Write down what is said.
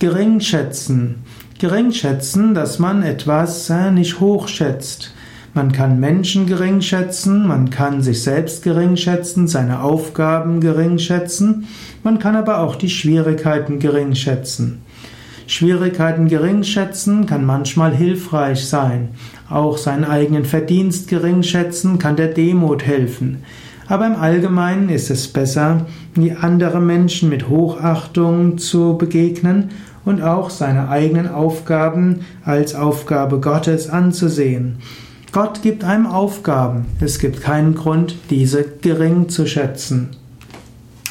Geringschätzen. Geringschätzen, dass man etwas äh, nicht hochschätzt. Man kann Menschen geringschätzen, man kann sich selbst geringschätzen, seine Aufgaben geringschätzen, man kann aber auch die Schwierigkeiten geringschätzen. Schwierigkeiten geringschätzen kann manchmal hilfreich sein. Auch seinen eigenen Verdienst geringschätzen kann der Demut helfen. Aber im Allgemeinen ist es besser, andere Menschen mit Hochachtung zu begegnen und auch seine eigenen Aufgaben als Aufgabe Gottes anzusehen. Gott gibt einem Aufgaben. Es gibt keinen Grund, diese gering zu schätzen.